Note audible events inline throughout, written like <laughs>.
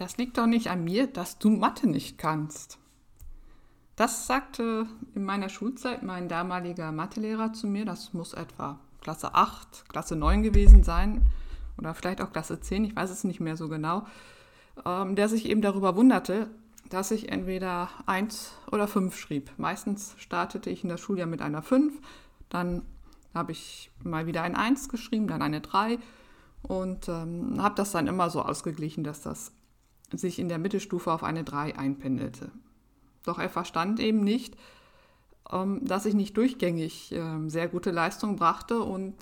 Das liegt doch nicht an mir, dass du Mathe nicht kannst. Das sagte in meiner Schulzeit mein damaliger Mathelehrer zu mir. Das muss etwa Klasse 8, Klasse 9 gewesen sein oder vielleicht auch Klasse 10, ich weiß es nicht mehr so genau, ähm, der sich eben darüber wunderte, dass ich entweder 1 oder 5 schrieb. Meistens startete ich in das Schuljahr mit einer 5, dann habe ich mal wieder ein 1 geschrieben, dann eine 3 und ähm, habe das dann immer so ausgeglichen, dass das sich in der Mittelstufe auf eine 3 einpendelte. Doch er verstand eben nicht, ähm, dass ich nicht durchgängig ähm, sehr gute Leistungen brachte und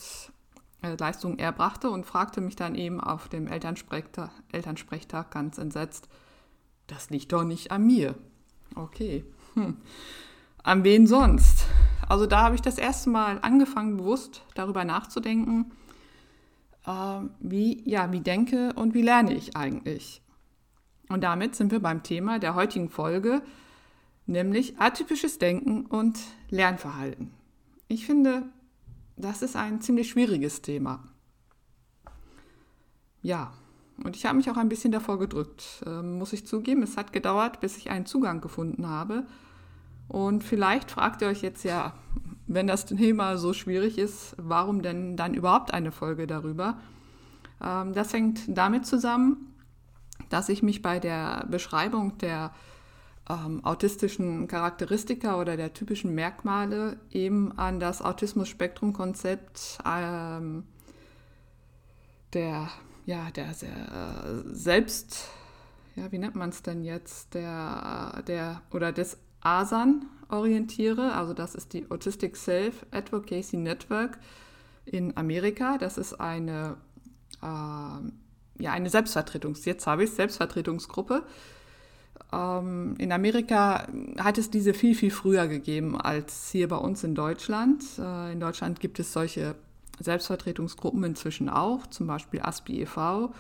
äh, Leistungen erbrachte und fragte mich dann eben auf dem Elternsprechtag, Elternsprechtag ganz entsetzt, das liegt doch nicht an mir. Okay, hm. an wen sonst? Also da habe ich das erste Mal angefangen, bewusst darüber nachzudenken, äh, wie, ja, wie denke und wie lerne ich eigentlich. Und damit sind wir beim Thema der heutigen Folge, nämlich atypisches Denken und Lernverhalten. Ich finde, das ist ein ziemlich schwieriges Thema. Ja, und ich habe mich auch ein bisschen davor gedrückt, äh, muss ich zugeben. Es hat gedauert, bis ich einen Zugang gefunden habe. Und vielleicht fragt ihr euch jetzt ja, wenn das Thema so schwierig ist, warum denn dann überhaupt eine Folge darüber? Ähm, das hängt damit zusammen, dass ich mich bei der Beschreibung der ähm, autistischen Charakteristika oder der typischen Merkmale eben an das Autismus-Spektrum-Konzept ähm, der, ja, der, der äh, Selbst, ja, wie nennt man es denn jetzt, der, der oder des ASAN orientiere. Also das ist die Autistic Self Advocacy Network in Amerika. Das ist eine äh, ja, eine Selbstvertretungs-, jetzt habe ich Selbstvertretungsgruppe. Ähm, in Amerika hat es diese viel, viel früher gegeben als hier bei uns in Deutschland. Äh, in Deutschland gibt es solche Selbstvertretungsgruppen inzwischen auch, zum Beispiel ASPI e.V.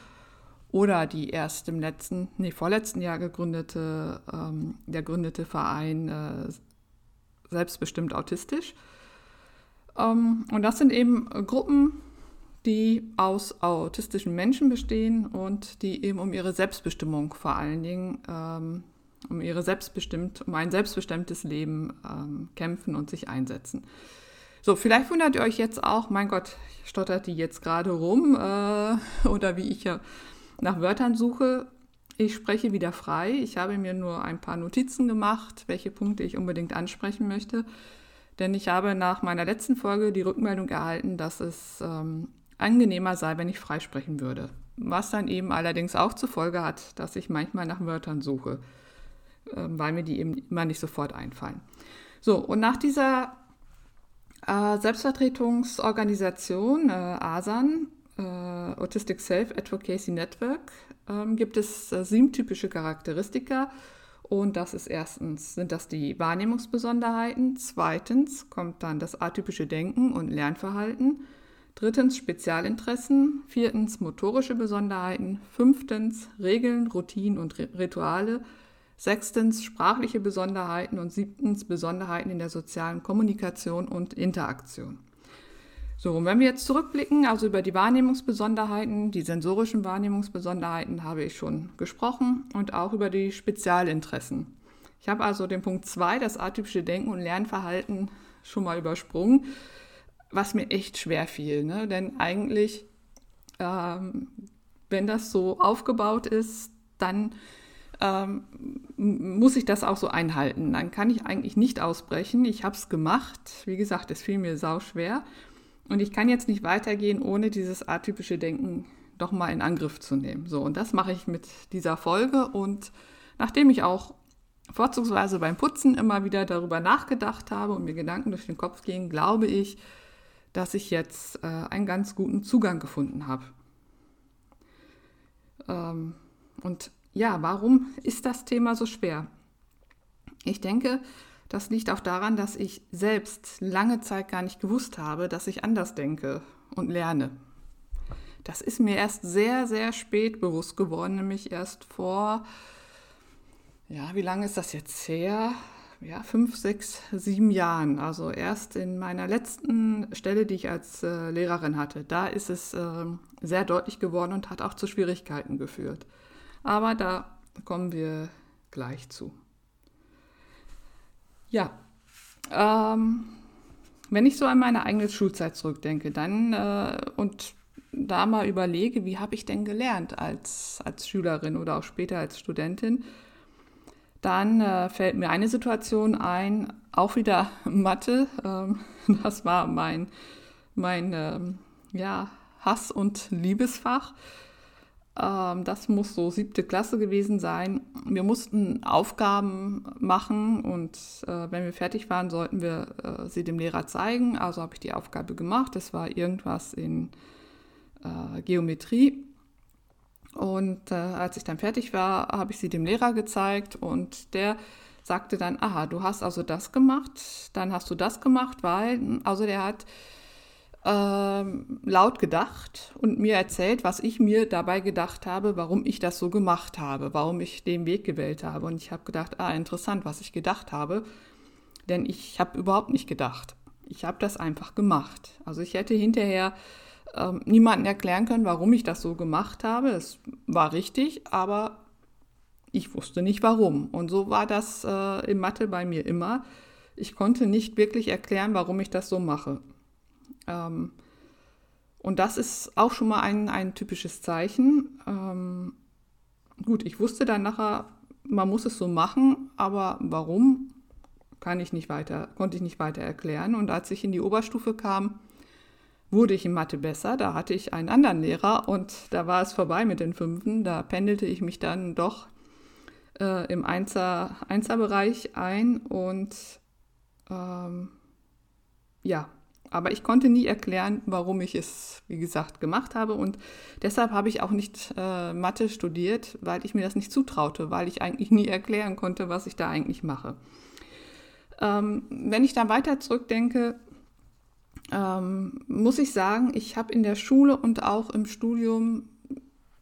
oder die erst im letzten, nee, vorletzten Jahr gegründete, ähm, der gründete Verein äh, Selbstbestimmt Autistisch. Ähm, und das sind eben Gruppen, die aus autistischen Menschen bestehen und die eben um ihre Selbstbestimmung vor allen Dingen, ähm, um ihre selbstbestimmt, um ein selbstbestimmtes Leben ähm, kämpfen und sich einsetzen. So, vielleicht wundert ihr euch jetzt auch, mein Gott, stottert die jetzt gerade rum äh, <laughs> oder wie ich ja nach Wörtern suche. Ich spreche wieder frei. Ich habe mir nur ein paar Notizen gemacht, welche Punkte ich unbedingt ansprechen möchte. Denn ich habe nach meiner letzten Folge die Rückmeldung erhalten, dass es ähm, angenehmer sei, wenn ich freisprechen würde. Was dann eben allerdings auch zur Folge hat, dass ich manchmal nach Wörtern suche, ähm, weil mir die eben immer nicht sofort einfallen. So, und nach dieser äh, Selbstvertretungsorganisation, äh, ASAN, äh, Autistic Self Advocacy Network, ähm, gibt es äh, sieben typische Charakteristika. Und das ist erstens, sind das die Wahrnehmungsbesonderheiten. Zweitens kommt dann das atypische Denken und Lernverhalten. Drittens Spezialinteressen. Viertens motorische Besonderheiten. Fünftens Regeln, Routinen und Rituale. Sechstens sprachliche Besonderheiten und siebtens Besonderheiten in der sozialen Kommunikation und Interaktion. So, und wenn wir jetzt zurückblicken, also über die Wahrnehmungsbesonderheiten, die sensorischen Wahrnehmungsbesonderheiten habe ich schon gesprochen und auch über die Spezialinteressen. Ich habe also den Punkt 2, das atypische Denken und Lernverhalten, schon mal übersprungen, was mir echt schwer fiel. Ne? Denn eigentlich, ähm, wenn das so aufgebaut ist, dann ähm, muss ich das auch so einhalten. Dann kann ich eigentlich nicht ausbrechen. Ich habe es gemacht. Wie gesagt, es fiel mir sau schwer. Und ich kann jetzt nicht weitergehen, ohne dieses atypische Denken doch mal in Angriff zu nehmen. So, und das mache ich mit dieser Folge. Und nachdem ich auch vorzugsweise beim Putzen immer wieder darüber nachgedacht habe und mir Gedanken durch den Kopf gingen, glaube ich, dass ich jetzt äh, einen ganz guten Zugang gefunden habe. Ähm, und ja, warum ist das Thema so schwer? Ich denke, das liegt auch daran, dass ich selbst lange Zeit gar nicht gewusst habe, dass ich anders denke und lerne. Das ist mir erst sehr, sehr spät bewusst geworden, nämlich erst vor, ja, wie lange ist das jetzt her? Ja, fünf, sechs, sieben Jahren. Also erst in meiner letzten Stelle, die ich als äh, Lehrerin hatte, da ist es äh, sehr deutlich geworden und hat auch zu Schwierigkeiten geführt. Aber da kommen wir gleich zu. Ja, ähm, wenn ich so an meine eigene Schulzeit zurückdenke, dann äh, und da mal überlege, wie habe ich denn gelernt als, als Schülerin oder auch später als Studentin, dann äh, fällt mir eine Situation ein, auch wieder <laughs> Mathe. Ähm, <laughs> das war mein, mein ähm, ja, Hass- und Liebesfach. Ähm, das muss so siebte Klasse gewesen sein. Wir mussten Aufgaben machen und äh, wenn wir fertig waren, sollten wir äh, sie dem Lehrer zeigen. Also habe ich die Aufgabe gemacht. Das war irgendwas in äh, Geometrie. Und äh, als ich dann fertig war, habe ich sie dem Lehrer gezeigt und der sagte dann, aha, du hast also das gemacht, dann hast du das gemacht, weil, also der hat ähm, laut gedacht und mir erzählt, was ich mir dabei gedacht habe, warum ich das so gemacht habe, warum ich den Weg gewählt habe. Und ich habe gedacht, ah, interessant, was ich gedacht habe, denn ich habe überhaupt nicht gedacht. Ich habe das einfach gemacht. Also ich hätte hinterher ähm, niemanden erklären können, warum ich das so gemacht habe. Es war richtig, aber ich wusste nicht warum. Und so war das äh, in Mathe bei mir immer. Ich konnte nicht wirklich erklären, warum ich das so mache. Ähm, und das ist auch schon mal ein, ein typisches Zeichen. Ähm, gut, ich wusste dann nachher, man muss es so machen, aber warum, kann ich nicht weiter, konnte ich nicht weiter erklären. Und als ich in die Oberstufe kam, wurde ich in Mathe besser. Da hatte ich einen anderen Lehrer und da war es vorbei mit den Fünfen. Da pendelte ich mich dann doch äh, im Einser, Einserbereich ein und ähm, ja, aber ich konnte nie erklären, warum ich es, wie gesagt, gemacht habe. Und deshalb habe ich auch nicht äh, Mathe studiert, weil ich mir das nicht zutraute, weil ich eigentlich nie erklären konnte, was ich da eigentlich mache. Ähm, wenn ich dann weiter zurückdenke, ähm, muss ich sagen, ich habe in der Schule und auch im Studium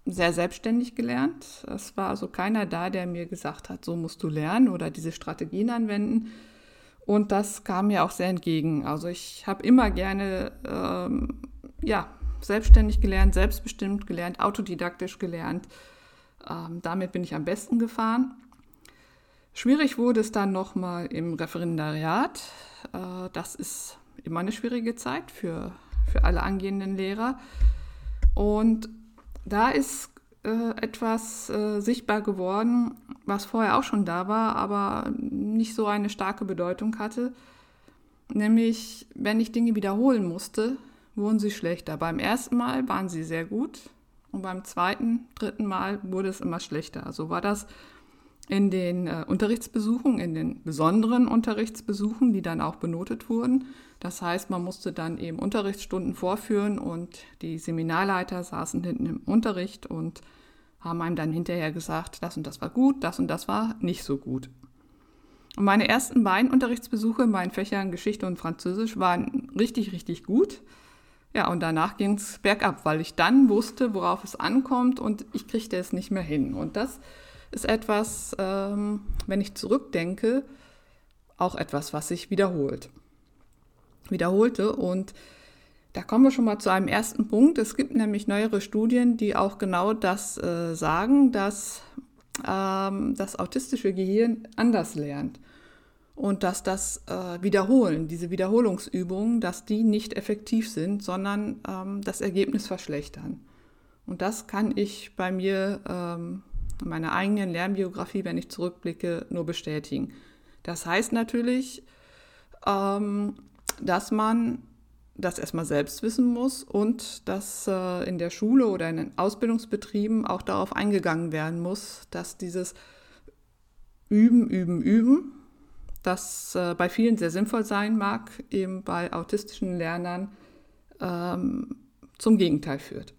sehr selbstständig gelernt. Es war also keiner da, der mir gesagt hat, so musst du lernen oder diese Strategien anwenden und das kam mir auch sehr entgegen. Also ich habe immer gerne ähm, ja, selbstständig gelernt, selbstbestimmt gelernt, autodidaktisch gelernt. Ähm, damit bin ich am besten gefahren. Schwierig wurde es dann nochmal im Referendariat. Äh, das ist immer eine schwierige Zeit für, für alle angehenden Lehrer. Und da ist äh, etwas äh, sichtbar geworden, was vorher auch schon da war, aber nicht so eine starke Bedeutung hatte. Nämlich, wenn ich Dinge wiederholen musste, wurden sie schlechter. Beim ersten Mal waren sie sehr gut und beim zweiten, dritten Mal wurde es immer schlechter. Also war das in den äh, Unterrichtsbesuchen, in den besonderen Unterrichtsbesuchen, die dann auch benotet wurden. Das heißt, man musste dann eben Unterrichtsstunden vorführen und die Seminarleiter saßen hinten im Unterricht und haben einem dann hinterher gesagt, das und das war gut, das und das war nicht so gut. Und meine ersten beiden Unterrichtsbesuche in meinen Fächern Geschichte und Französisch waren richtig, richtig gut. Ja, und danach ging es bergab, weil ich dann wusste, worauf es ankommt und ich kriegte es nicht mehr hin. Und das ist etwas, ähm, wenn ich zurückdenke, auch etwas, was sich wiederholt. Wiederholte und Da kommen wir schon mal zu einem ersten Punkt. Es gibt nämlich neuere Studien, die auch genau das äh, sagen, dass ähm, das autistische Gehirn anders lernt und dass das äh, Wiederholen, diese Wiederholungsübungen, dass die nicht effektiv sind, sondern ähm, das Ergebnis verschlechtern. Und das kann ich bei mir, ähm, in meiner eigenen Lernbiografie, wenn ich zurückblicke, nur bestätigen. Das heißt natürlich, ähm, dass man das erstmal selbst wissen muss und dass äh, in der Schule oder in den Ausbildungsbetrieben auch darauf eingegangen werden muss, dass dieses Üben, Üben, Üben, das äh, bei vielen sehr sinnvoll sein mag, eben bei autistischen Lernern ähm, zum Gegenteil führt.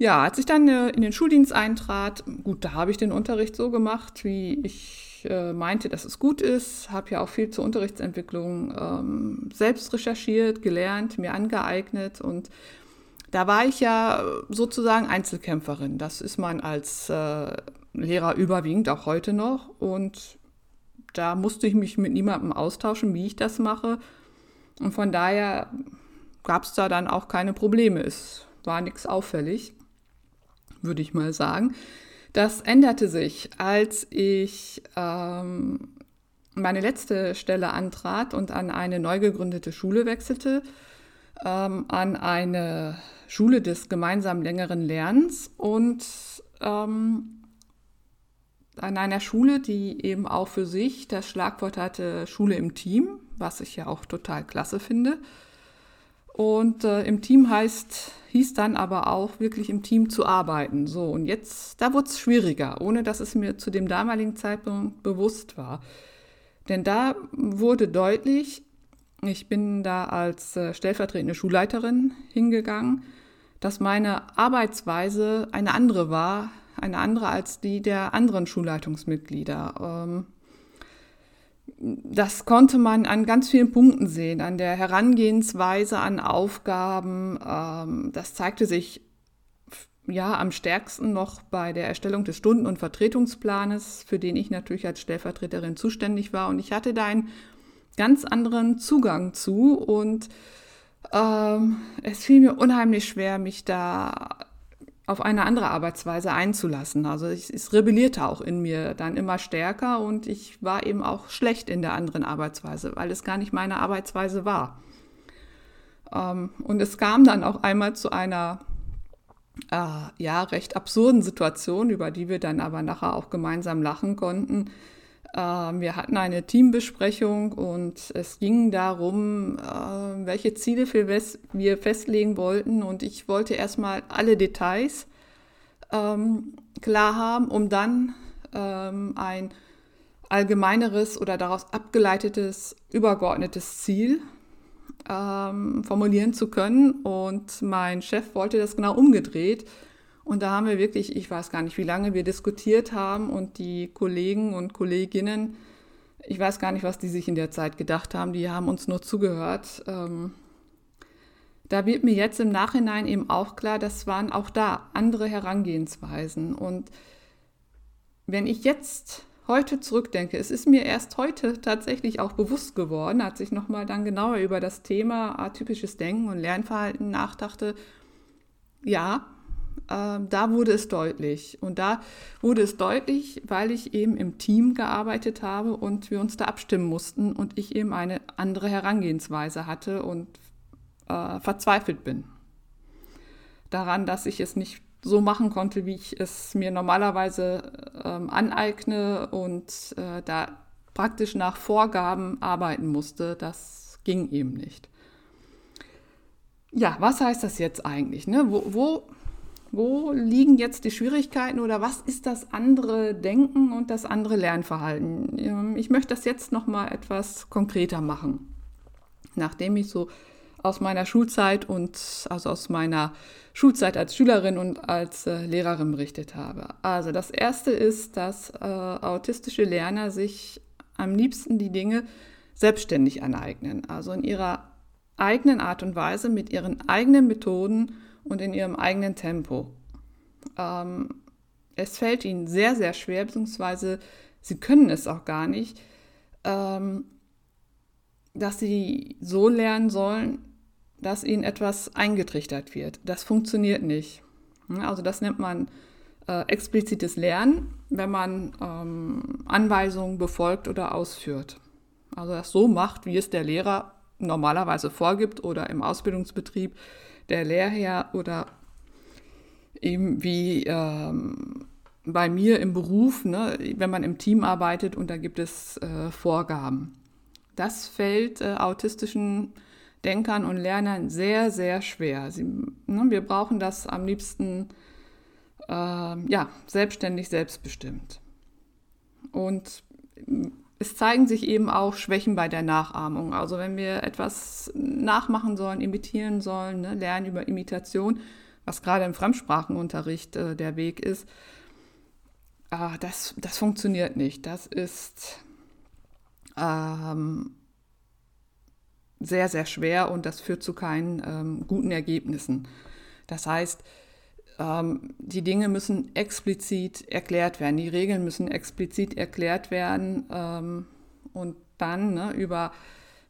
Ja, als ich dann äh, in den Schuldienst eintrat, gut, da habe ich den Unterricht so gemacht, wie ich äh, meinte, dass es gut ist. Habe ja auch viel zur Unterrichtsentwicklung ähm, selbst recherchiert, gelernt, mir angeeignet und da war ich ja sozusagen Einzelkämpferin. Das ist man als äh, Lehrer überwiegend auch heute noch und da musste ich mich mit niemandem austauschen, wie ich das mache. Und von daher gab es da dann auch keine Probleme. Es war nichts auffällig würde ich mal sagen. Das änderte sich, als ich ähm, meine letzte Stelle antrat und an eine neu gegründete Schule wechselte, ähm, an eine Schule des gemeinsamen längeren Lernens und ähm, an einer Schule, die eben auch für sich das Schlagwort hatte Schule im Team, was ich ja auch total klasse finde. Und äh, im Team heißt, hieß dann aber auch wirklich im Team zu arbeiten. So, und jetzt, da wurde es schwieriger, ohne dass es mir zu dem damaligen Zeitpunkt bewusst war. Denn da wurde deutlich, ich bin da als äh, stellvertretende Schulleiterin hingegangen, dass meine Arbeitsweise eine andere war, eine andere als die der anderen Schulleitungsmitglieder. Ähm, das konnte man an ganz vielen Punkten sehen, an der Herangehensweise an Aufgaben. Ähm, das zeigte sich ja am stärksten noch bei der Erstellung des Stunden- und Vertretungsplanes, für den ich natürlich als Stellvertreterin zuständig war. Und ich hatte da einen ganz anderen Zugang zu und ähm, es fiel mir unheimlich schwer, mich da auf eine andere Arbeitsweise einzulassen. Also es, es rebellierte auch in mir dann immer stärker und ich war eben auch schlecht in der anderen Arbeitsweise, weil es gar nicht meine Arbeitsweise war. Ähm, und es kam dann auch einmal zu einer äh, ja recht absurden Situation, über die wir dann aber nachher auch gemeinsam lachen konnten. Ähm, wir hatten eine Teambesprechung und es ging darum, äh, welche Ziele wir festlegen wollten. Und ich wollte erstmal alle Details ähm, klar haben, um dann ähm, ein allgemeineres oder daraus abgeleitetes, übergeordnetes Ziel formulieren zu können. Und mein Chef wollte das genau umgedreht. Und da haben wir wirklich, ich weiß gar nicht, wie lange wir diskutiert haben und die Kollegen und Kolleginnen, ich weiß gar nicht, was die sich in der Zeit gedacht haben, die haben uns nur zugehört. Ähm, da wird mir jetzt im Nachhinein eben auch klar, das waren auch da andere Herangehensweisen. Und wenn ich jetzt heute zurückdenke, es ist mir erst heute tatsächlich auch bewusst geworden, als ich nochmal dann genauer über das Thema atypisches Denken und Lernverhalten nachdachte, ja, äh, da wurde es deutlich. Und da wurde es deutlich, weil ich eben im Team gearbeitet habe und wir uns da abstimmen mussten und ich eben eine andere Herangehensweise hatte und äh, verzweifelt bin. Daran, dass ich es nicht so machen konnte, wie ich es mir normalerweise ähm, aneigne und äh, da praktisch nach Vorgaben arbeiten musste, das ging eben nicht. Ja, was heißt das jetzt eigentlich? Ne? Wo, wo wo liegen jetzt die Schwierigkeiten oder was ist das andere Denken und das andere Lernverhalten? Ähm, ich möchte das jetzt noch mal etwas konkreter machen. Nachdem ich so aus meiner Schulzeit und also aus meiner Schulzeit als Schülerin und als äh, Lehrerin berichtet habe. Also das erste ist, dass äh, autistische Lerner sich am liebsten die Dinge selbstständig aneignen, also in ihrer eigenen Art und Weise mit ihren eigenen Methoden und in ihrem eigenen Tempo. Ähm, es fällt ihnen sehr, sehr schwer, beziehungsweise sie können es auch gar nicht, ähm, dass sie so lernen sollen, dass ihnen etwas eingetrichtert wird. Das funktioniert nicht. Also das nennt man äh, explizites Lernen, wenn man ähm, Anweisungen befolgt oder ausführt. Also das so macht, wie es der Lehrer normalerweise vorgibt oder im Ausbildungsbetrieb der Lehrherr oder eben wie ähm, bei mir im Beruf, ne, wenn man im Team arbeitet und da gibt es äh, Vorgaben. Das fällt äh, autistischen Denkern und Lernern sehr, sehr schwer. Sie, ne, wir brauchen das am liebsten äh, ja, selbstständig, selbstbestimmt. Und es zeigen sich eben auch Schwächen bei der Nachahmung. Also wenn wir etwas nachmachen sollen, imitieren sollen, ne, lernen über Imitation, was gerade im Fremdsprachenunterricht äh, der Weg ist, äh, das, das funktioniert nicht. Das ist ähm, sehr, sehr schwer und das führt zu keinen ähm, guten Ergebnissen. Das heißt, ähm, die Dinge müssen explizit erklärt werden, die Regeln müssen explizit erklärt werden ähm, und dann ne, über,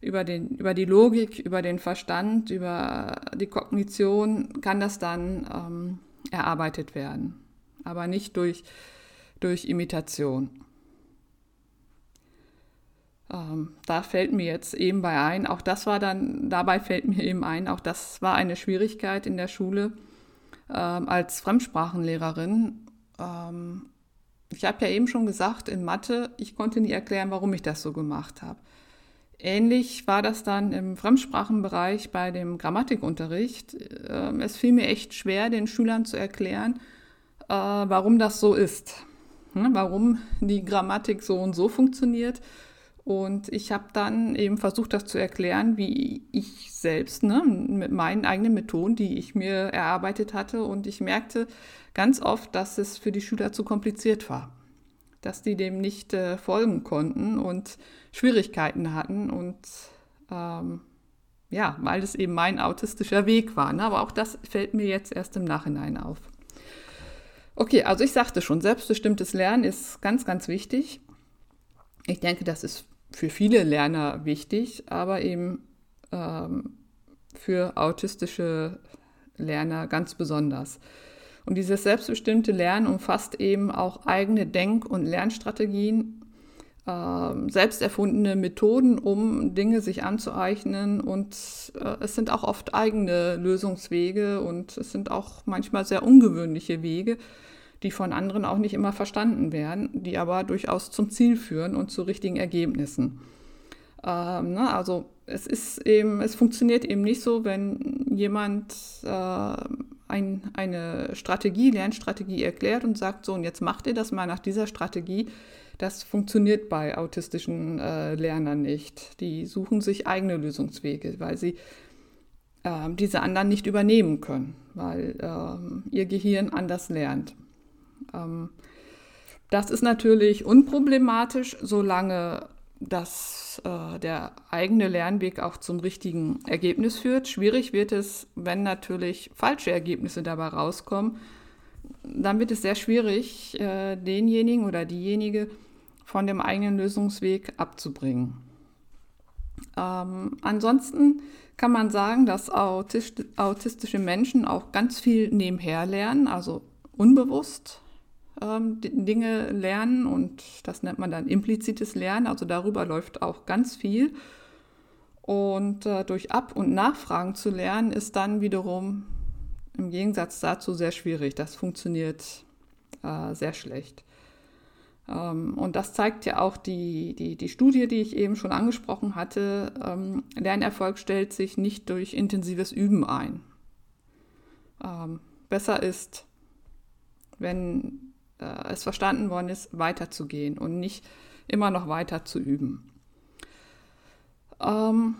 über, den, über die Logik, über den Verstand, über die Kognition kann das dann ähm, erarbeitet werden, aber nicht durch, durch Imitation. Ähm, da fällt mir jetzt eben bei ein, auch das war dann, dabei fällt mir eben ein, auch das war eine Schwierigkeit in der Schule ähm, als Fremdsprachenlehrerin. Ähm, ich habe ja eben schon gesagt, in Mathe, ich konnte nie erklären, warum ich das so gemacht habe. Ähnlich war das dann im Fremdsprachenbereich bei dem Grammatikunterricht. Ähm, es fiel mir echt schwer, den Schülern zu erklären, äh, warum das so ist. Hm, warum die Grammatik so und so funktioniert und ich habe dann eben versucht, das zu erklären, wie ich selbst, ne, mit meinen eigenen Methoden, die ich mir erarbeitet hatte. Und ich merkte ganz oft, dass es für die Schüler zu kompliziert war, dass die dem nicht äh, folgen konnten und Schwierigkeiten hatten. Und ähm, ja, weil es eben mein autistischer Weg war. Ne? Aber auch das fällt mir jetzt erst im Nachhinein auf. Okay, also ich sagte schon, selbstbestimmtes Lernen ist ganz, ganz wichtig. Ich denke, das ist für viele Lerner wichtig, aber eben ähm, für autistische Lerner ganz besonders. Und dieses selbstbestimmte Lernen umfasst eben auch eigene Denk- und Lernstrategien, äh, selbst erfundene Methoden, um Dinge sich anzueignen. Und äh, es sind auch oft eigene Lösungswege und es sind auch manchmal sehr ungewöhnliche Wege, die von anderen auch nicht immer verstanden werden, die aber durchaus zum Ziel führen und zu richtigen Ergebnissen. Ähm, ne, also es ist eben, es funktioniert eben nicht so, wenn jemand äh, ein, eine Strategie, Lernstrategie erklärt und sagt, so und jetzt macht ihr das mal nach dieser Strategie. Das funktioniert bei autistischen äh, Lernern nicht. Die suchen sich eigene Lösungswege, weil sie äh, diese anderen nicht übernehmen können, weil ähm, ihr Gehirn anders lernt. Ähm, das ist natürlich unproblematisch, solange dass äh, der eigene Lernweg auch zum richtigen Ergebnis führt. Schwierig wird es, wenn natürlich falsche Ergebnisse dabei rauskommen. Dann wird es sehr schwierig, äh, denjenigen oder diejenige von dem eigenen Lösungsweg abzubringen. Ähm, ansonsten kann man sagen, dass autistische Menschen auch ganz viel nebenher lernen, also unbewusst ähm, Dinge lernen und das nennt man dann implizites Lernen. Also darüber läuft auch ganz viel. Und äh, durch Ab- und Nachfragen zu lernen ist dann wiederum im Gegensatz dazu sehr schwierig. Das funktioniert äh, sehr schlecht. Ähm, und das zeigt ja auch die, die, die Studie, die ich eben schon angesprochen hatte. Ähm, Lernerfolg stellt sich nicht durch intensives Üben ein. Ähm, besser ist, wenn äh, es verstanden worden ist, weiterzugehen und nicht immer noch weiter zu üben. Ähm,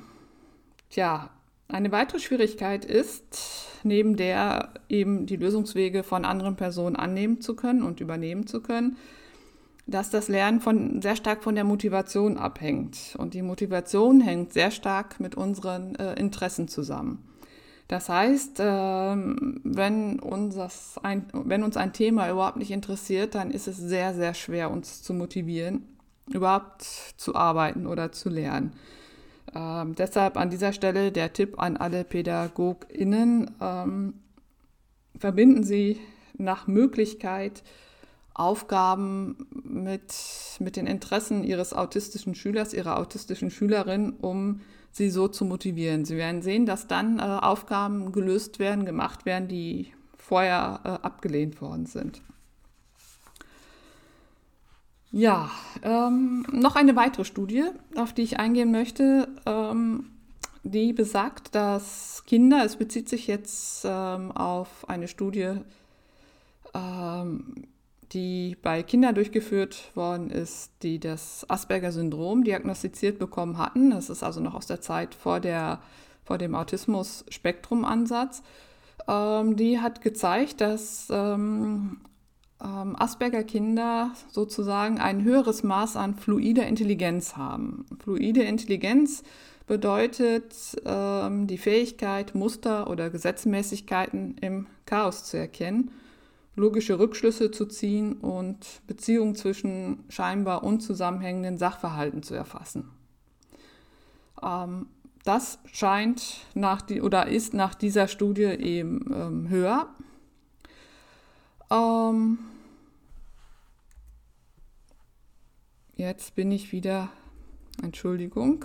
tja, eine weitere Schwierigkeit ist, neben der eben die Lösungswege von anderen Personen annehmen zu können und übernehmen zu können, dass das Lernen von, sehr stark von der Motivation abhängt. Und die Motivation hängt sehr stark mit unseren äh, Interessen zusammen. Das heißt, ähm, wenn uns, ein, wenn uns ein Thema überhaupt nicht interessiert, dann ist es sehr, sehr schwer, uns zu motivieren, überhaupt zu arbeiten oder zu lernen. Ähm, deshalb an dieser Stelle der Tipp an alle PädagogInnen, ähm, verbinden Sie nach Möglichkeit Aufgaben mit, mit den Interessen Ihres autistischen Schülers, Ihrer autistischen Schülerin, um sie so zu motivieren. Sie werden sehen, dass dann äh, Aufgaben gelöst werden, gemacht werden, die vorher äh, abgelehnt worden sind. Ja, ähm, noch eine weitere Studie, auf die ich eingehen möchte, ähm, die besagt, dass Kinder, es bezieht sich jetzt ähm, auf eine Studie, ähm, die bei Kindern durchgeführt worden ist, die das Asperger-Syndrom diagnostiziert bekommen hatten. Das ist also noch aus der Zeit vor, der, vor dem Autismus-Spektrum-Ansatz. Ähm, die hat gezeigt, dass ähm, ähm, Asperger-Kinder sozusagen ein höheres Maß an fluider Intelligenz haben. Fluide Intelligenz bedeutet ähm, die Fähigkeit, Muster oder Gesetzmäßigkeiten im Chaos zu erkennen, logische Rückschlüsse zu ziehen und Beziehungen zwischen scheinbar unzusammenhängenden Sachverhalten zu erfassen. Ähm, das scheint nach die, oder ist nach dieser Studie eben ähm, höher. Ähm, jetzt bin ich wieder, Entschuldigung,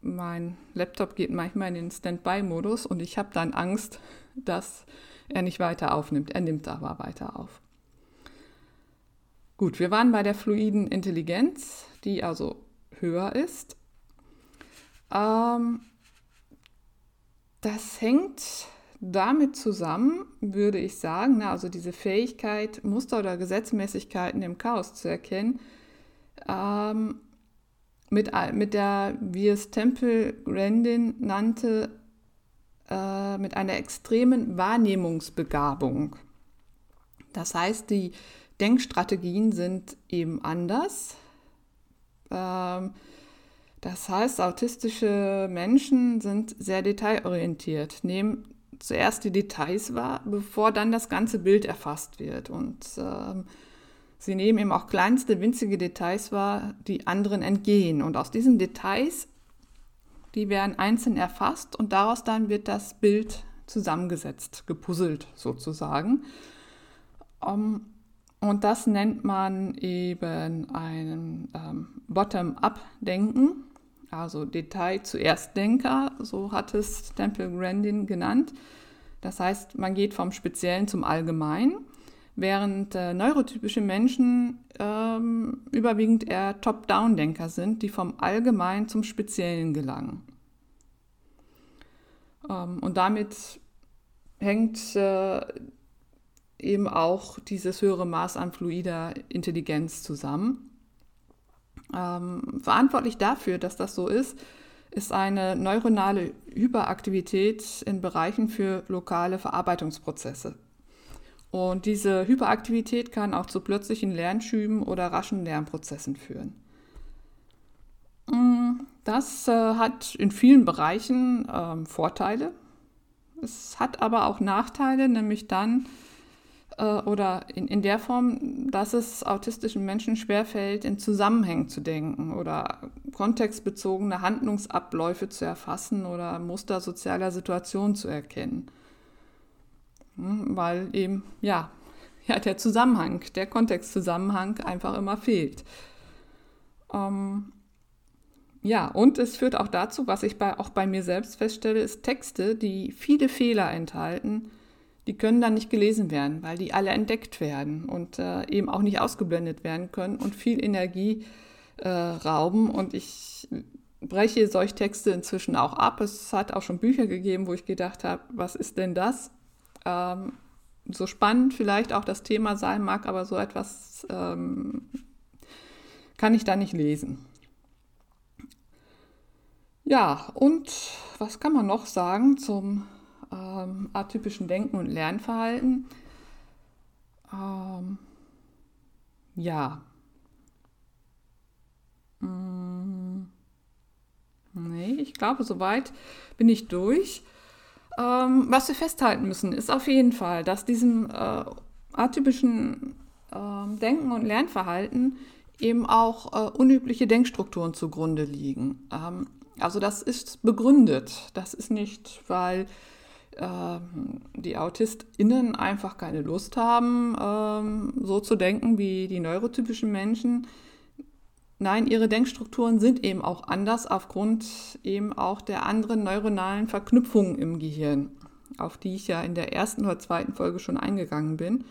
mein Laptop geht manchmal in den Standby-Modus und ich habe dann Angst, dass er nicht weiter aufnimmt. Er nimmt aber weiter auf. Gut, wir waren bei der fluiden Intelligenz, die also höher ist. Ähm, das hängt damit zusammen, würde ich sagen, na, also diese Fähigkeit, Muster oder Gesetzmäßigkeiten im Chaos zu erkennen, ähm, mit, mit der, wie es Temple Grandin nannte, äh, mit einer extremen Wahrnehmungsbegabung. Das heißt, die Denkstrategien sind eben anders. Ähm, das heißt, autistische Menschen sind sehr detailorientiert, nehmen zuerst die Details wahr, bevor dann das ganze Bild erfasst wird. Und ähm, sie nehmen eben auch kleinste, winzige Details wahr, die anderen entgehen. Und aus diesen Details, die werden einzeln erfasst und daraus dann wird das Bild zusammengesetzt, gepuzzelt sozusagen. Um, ähm, und das nennt man eben ein ähm, Bottom-up-Denken, also Detail zuerst Denker, so hat es Temple Grandin genannt. Das heißt, man geht vom Speziellen zum Allgemeinen während äh, neurotypische Menschen ähm, überwiegend eher Top-Down-Denker sind, die vom Allgemeinen zum Speziellen gelangen. Ähm, und damit hängt äh, eben auch dieses höhere Maß an fluider Intelligenz zusammen. Ähm, verantwortlich dafür, dass das so ist, ist eine neuronale Hyperaktivität in Bereichen für lokale Verarbeitungsprozesse. Und diese Hyperaktivität kann auch zu plötzlichen Lernschüben oder raschen Lernprozessen führen. Mm, das äh, hat in vielen Bereichen ähm, Vorteile. Es hat aber auch Nachteile, nämlich dann äh, oder in, in der Form, dass es autistischen Menschen schwerfällt, in Zusammenhängen zu denken oder kontextbezogene Handlungsabläufe zu erfassen oder Muster sozialer Situationen zu erkennen. Hm, weil eben, ja, ja, der Zusammenhang, der Kontextzusammenhang einfach immer fehlt. Ähm, ja, und es führt auch dazu, was ich bei, auch bei mir selbst feststelle, ist Texte, die viele Fehler enthalten, die können dann nicht gelesen werden, weil die alle entdeckt werden und äh, eben auch nicht ausgeblendet werden können und viel Energie äh, rauben. Und ich breche solche Texte inzwischen auch ab. Es hat auch schon Bücher gegeben, wo ich gedacht habe, was ist denn das? Ähm, so spannend vielleicht auch das Thema sein mag, aber so etwas ähm, kann ich da nicht lesen. Ja, und was kann man noch sagen zum ähm, atypischen Denken und Lernverhalten? Ähm, ja. Hm. Nee, ich glaube, soweit bin ich durch. Ähm, was wir festhalten müssen, ist auf jeden Fall, dass diesem äh, atypischen äh, Denken und Lernverhalten eben auch äh, unübliche Denkstrukturen zugrunde liegen. Ähm, also das ist begründet. Das ist nicht, weil äh, die AutistInnen einfach keine Lust haben, äh, so zu denken wie die neurotypischen Menschen. Nein, ihre Denkstrukturen sind eben auch anders aufgrund eben auch der anderen neuronalen Verknüpfungen im Gehirn, auf die ich ja in der ersten oder zweiten Folge schon eingegangen bin.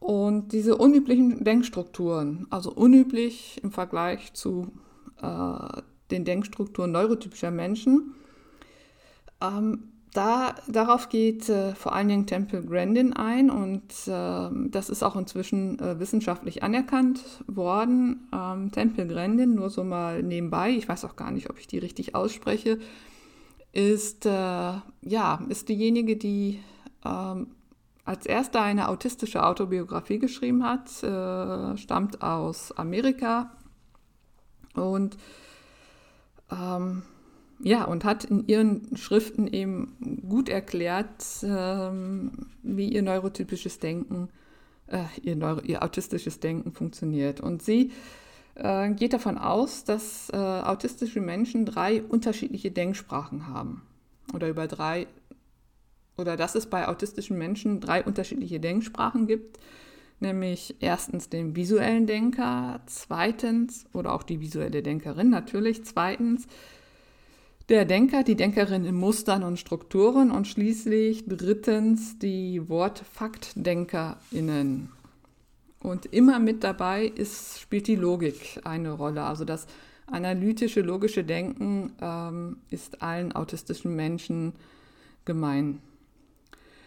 Und diese unüblichen Denkstrukturen, also unüblich im Vergleich zu äh, den Denkstrukturen neurotypischer Menschen, ähm, da, darauf geht äh, vor allen Dingen Temple Grandin ein und äh, das ist auch inzwischen äh, wissenschaftlich anerkannt worden. Ähm, Temple Grandin, nur so mal nebenbei, ich weiß auch gar nicht, ob ich die richtig ausspreche, ist, äh, ja, ist diejenige, die ähm, als erster eine autistische Autobiografie geschrieben hat, äh, stammt aus Amerika und ähm, ja, und hat in ihren Schriften eben gut erklärt, ähm, wie ihr neurotypisches Denken, äh, ihr, Neuro ihr autistisches Denken funktioniert. Und sie äh, geht davon aus, dass äh, autistische Menschen drei unterschiedliche Denksprachen haben. Oder über drei oder dass es bei autistischen Menschen drei unterschiedliche Denksprachen gibt, nämlich erstens den visuellen Denker, zweitens, oder auch die visuelle Denkerin natürlich, zweitens der Denker, die Denkerin in Mustern und Strukturen und schließlich drittens die Wort-Fakt-DenkerInnen. Und immer mit dabei ist, spielt die Logik eine Rolle. Also das analytische, logische Denken ähm, ist allen autistischen Menschen gemein.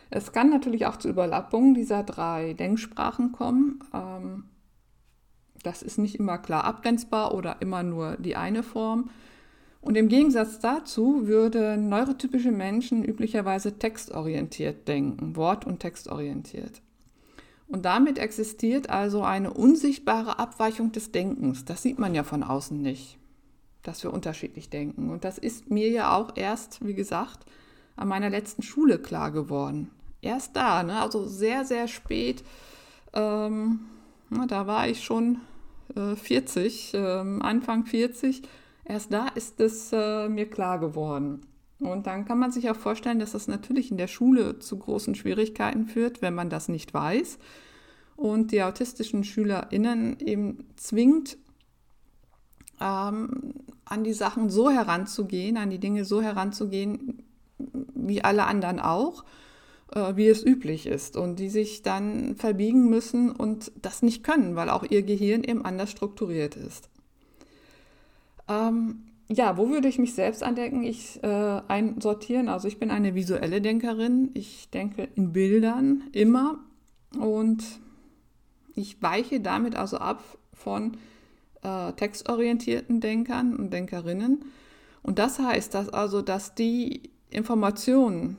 Es kann natürlich auch zu Überlappungen dieser drei Denksprachen kommen. Ähm, das ist nicht immer klar abgrenzbar oder immer nur die eine Form. Und im Gegensatz dazu würden neurotypische Menschen üblicherweise textorientiert denken, wort- und textorientiert. Und damit existiert also eine unsichtbare Abweichung des Denkens. Das sieht man ja von außen nicht, dass wir unterschiedlich denken. Und das ist mir ja auch erst, wie gesagt, an meiner letzten Schule klar geworden erst da, ne? also sehr, sehr spät. Ähm, na, da war ich schon äh, 40, äh, Anfang 40. Erst da ist es äh, mir klar geworden. Und dann kann man sich auch vorstellen, dass das natürlich in der Schule zu großen Schwierigkeiten führt, wenn man das nicht weiß. Und die autistischen SchülerInnen eben zwingt, ähm, an die Sachen so heranzugehen, an die Dinge so heranzugehen, wie alle anderen auch äh, wie es üblich ist und die sich dann verbiegen müssen und das nicht können, weil auch ihr Gehirn eben anders strukturiert ist. Ähm, ja, wo würde ich mich selbst andenken? Ich äh, einsortieren. Also ich bin eine visuelle Denkerin. Ich denke in Bildern immer und ich weiche damit also ab von äh, textorientierten Denkern und Denkerinnen. Und das heißt, dass also, dass die Informationen,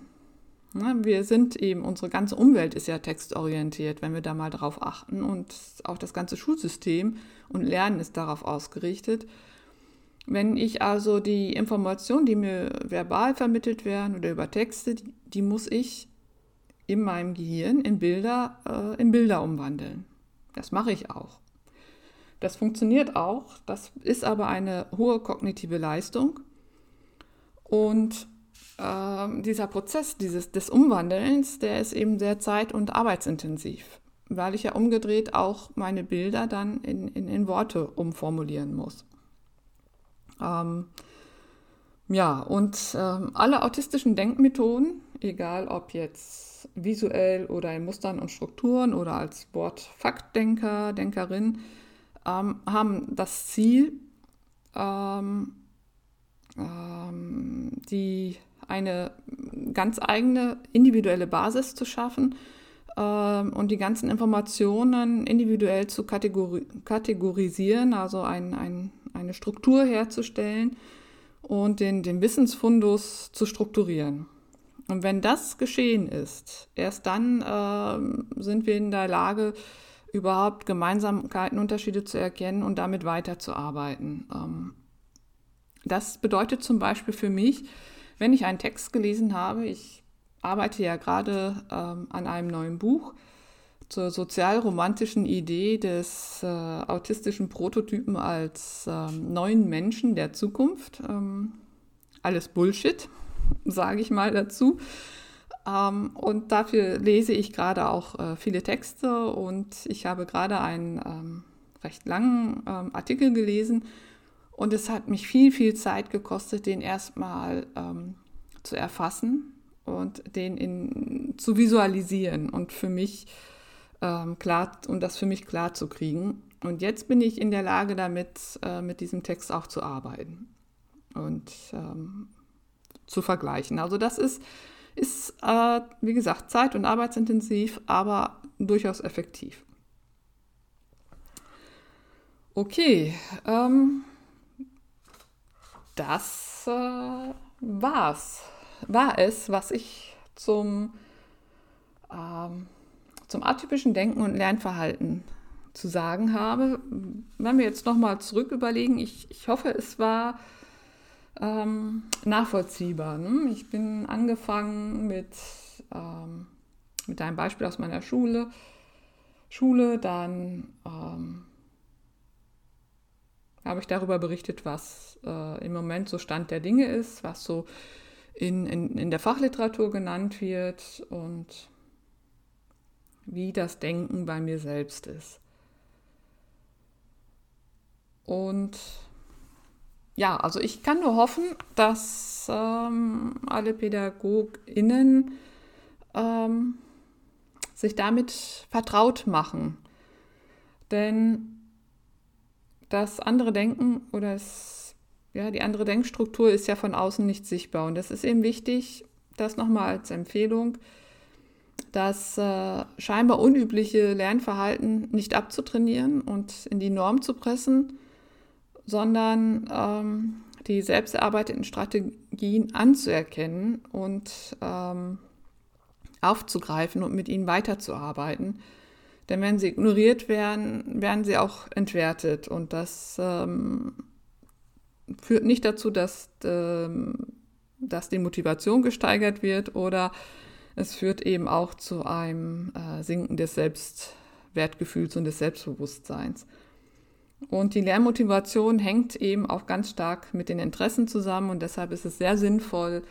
wir sind eben, unsere ganze Umwelt ist ja textorientiert, wenn wir da mal drauf achten. Und auch das ganze Schulsystem und Lernen ist darauf ausgerichtet. Wenn ich also die Informationen, die mir verbal vermittelt werden oder über Texte, die, die muss ich in meinem Gehirn in Bilder, äh, in Bilder umwandeln. Das mache ich auch. Das funktioniert auch, das ist aber eine hohe kognitive Leistung. Und äh, dieser Prozess dieses, des Umwandelns, der ist eben sehr zeit- und arbeitsintensiv, weil ich ja umgedreht auch meine Bilder dann in, in, in Worte umformulieren muss. Ähm, ja, und ähm, alle autistischen Denkmethoden, egal ob jetzt visuell oder in Mustern und Strukturen oder als Wort-Faktdenker, Denkerin, ähm, haben das Ziel, ähm, ähm, die eine ganz eigene individuelle Basis zu schaffen äh, und die ganzen Informationen individuell zu kategori kategorisieren, also ein, ein, eine Struktur herzustellen und den, den Wissensfundus zu strukturieren. Und wenn das geschehen ist, erst dann äh, sind wir in der Lage, überhaupt Gemeinsamkeiten, Unterschiede zu erkennen und damit weiterzuarbeiten. Ähm, das bedeutet zum Beispiel für mich, wenn ich einen Text gelesen habe, ich arbeite ja gerade ähm, an einem neuen Buch, zur sozialromantischen Idee des äh, autistischen Prototypen als ähm, neuen Menschen der Zukunft. Ähm, alles Bullshit, <laughs> sage ich mal dazu. Ähm, und dafür lese ich gerade auch äh, viele Texte und ich habe gerade einen ähm, recht langen ähm, Artikel gelesen und es hat mich viel, viel Zeit gekostet, den erstmal ähm, zu erfassen und den in, zu visualisieren und für mich ähm, klar und das für mich klar zu kriegen. Und jetzt bin ich in der Lage, damit äh, mit diesem Text auch zu arbeiten und ähm, zu vergleichen. Also das ist, ist äh, wie gesagt, zeit- und arbeitsintensiv, aber durchaus effektiv. Okay, ähm, das äh, war's, war es, was ich zum, ähm, zum atypischen Denken und Lernverhalten zu sagen habe. Wenn wir jetzt nochmal zurück überlegen, ich, ich hoffe, es war ähm, nachvollziehbar. Ne? Ich bin angefangen mit, ähm, mit einem Beispiel aus meiner Schule. Schule, dann ähm, habe ich darüber berichtet, was äh, im Moment so Stand der Dinge ist, was so in, in, in der Fachliteratur genannt wird und wie das Denken bei mir selbst ist. Und ja, also ich kann nur hoffen, dass ähm, alle PädagogInnen ähm, sich damit vertraut machen. Denn das andere Denken oder das, ja, die andere Denkstruktur ist ja von außen nicht sichtbar. Und es ist eben wichtig, das nochmal als Empfehlung, das äh, scheinbar unübliche Lernverhalten nicht abzutrainieren und in die Norm zu pressen, sondern ähm, die selbst erarbeiteten Strategien anzuerkennen und ähm, aufzugreifen und mit ihnen weiterzuarbeiten denn wenn sie ignoriert werden, werden sie auch entwertet. Und das ähm, führt nicht dazu, dass, ähm, dass die Motivation gesteigert wird oder es führt eben auch zu einem äh, Sinken des Selbstwertgefühls und des Selbstbewusstseins. Und die Lernmotivation hängt eben auch ganz stark mit den Interessen zusammen und deshalb ist es sehr sinnvoll,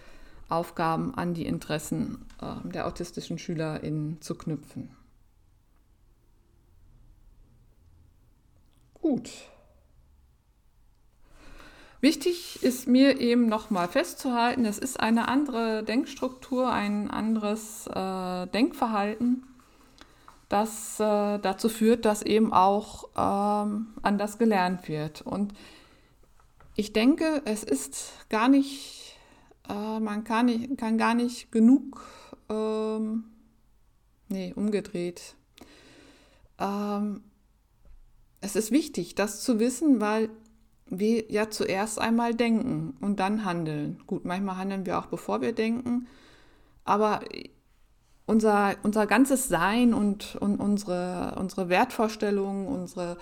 Aufgaben an die Interessen äh, der autistischen SchülerInnen zu knüpfen. Gut. Wichtig ist mir eben nochmal festzuhalten, es ist eine andere Denkstruktur, ein anderes äh, Denkverhalten, das äh, dazu führt, dass eben auch ähm, anders gelernt wird. Und ich denke, es ist gar nicht, äh, man kann, nicht, kann gar nicht genug, ähm, nee, umgedreht. Ähm, es ist wichtig, das zu wissen, weil wir ja zuerst einmal denken und dann handeln. Gut, manchmal handeln wir auch bevor wir denken, aber unser, unser ganzes Sein und, und unsere, unsere Wertvorstellungen, unsere,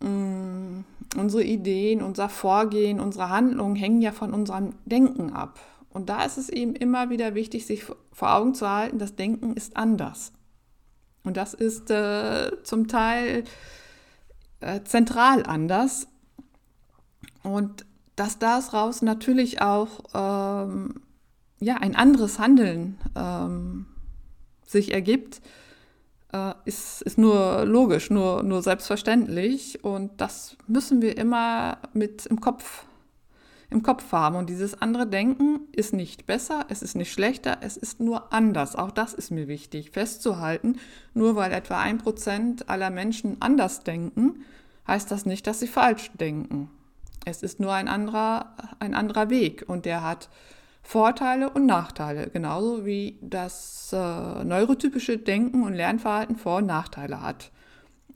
mm, unsere Ideen, unser Vorgehen, unsere Handlungen hängen ja von unserem Denken ab. Und da ist es eben immer wieder wichtig, sich vor Augen zu halten, das Denken ist anders. Und das ist äh, zum Teil äh, zentral anders. Und dass daraus natürlich auch ähm, ja, ein anderes Handeln ähm, sich ergibt, äh, ist, ist nur logisch, nur, nur selbstverständlich. Und das müssen wir immer mit im Kopf im Kopf haben. Und dieses andere Denken ist nicht besser, es ist nicht schlechter, es ist nur anders. Auch das ist mir wichtig festzuhalten. Nur weil etwa ein Prozent aller Menschen anders denken, heißt das nicht, dass sie falsch denken. Es ist nur ein anderer, ein anderer Weg und der hat Vorteile und Nachteile, genauso wie das äh, neurotypische Denken und Lernverhalten Vor- und Nachteile hat.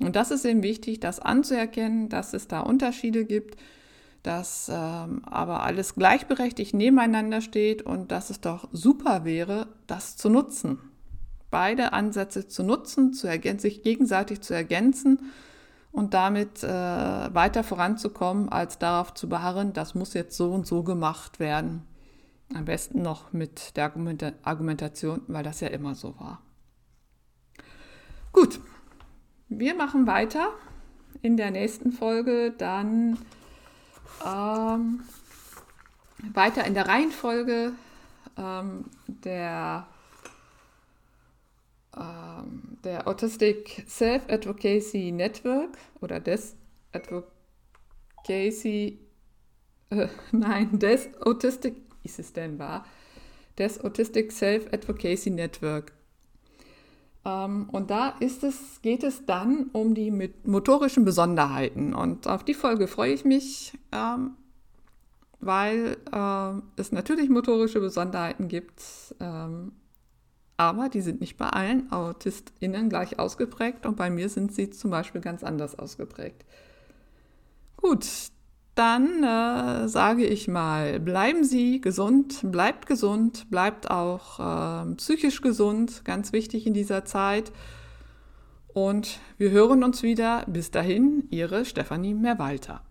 Und das ist eben wichtig, das anzuerkennen, dass es da Unterschiede gibt dass ähm, aber alles gleichberechtigt nebeneinander steht und dass es doch super wäre, das zu nutzen. Beide Ansätze zu nutzen, zu sich gegenseitig zu ergänzen und damit äh, weiter voranzukommen, als darauf zu beharren, das muss jetzt so und so gemacht werden. Am besten noch mit der Argumentation, weil das ja immer so war. Gut, wir machen weiter in der nächsten Folge dann ähm, weiter in der Reihenfolge ähm, der, ähm, der Autistic Self-Advocacy Network oder des Advocacy, äh, <laughs> nein, des Autistic, ist es denn wahr? Des Autistic Self-Advocacy Network. Ähm, und da ist es, geht es dann um die motorischen Besonderheiten. Und auf die Folge freue ich mich, ähm, weil äh, es natürlich motorische Besonderheiten gibt, ähm, aber die sind nicht bei allen AutistInnen gleich ausgeprägt und bei mir sind sie zum Beispiel ganz anders ausgeprägt. Gut, dann äh, sage ich mal, bleiben Sie gesund, bleibt gesund, bleibt auch äh, psychisch gesund, ganz wichtig in dieser Zeit. Und wir hören uns wieder. Bis dahin, Ihre Stefanie Merwalter.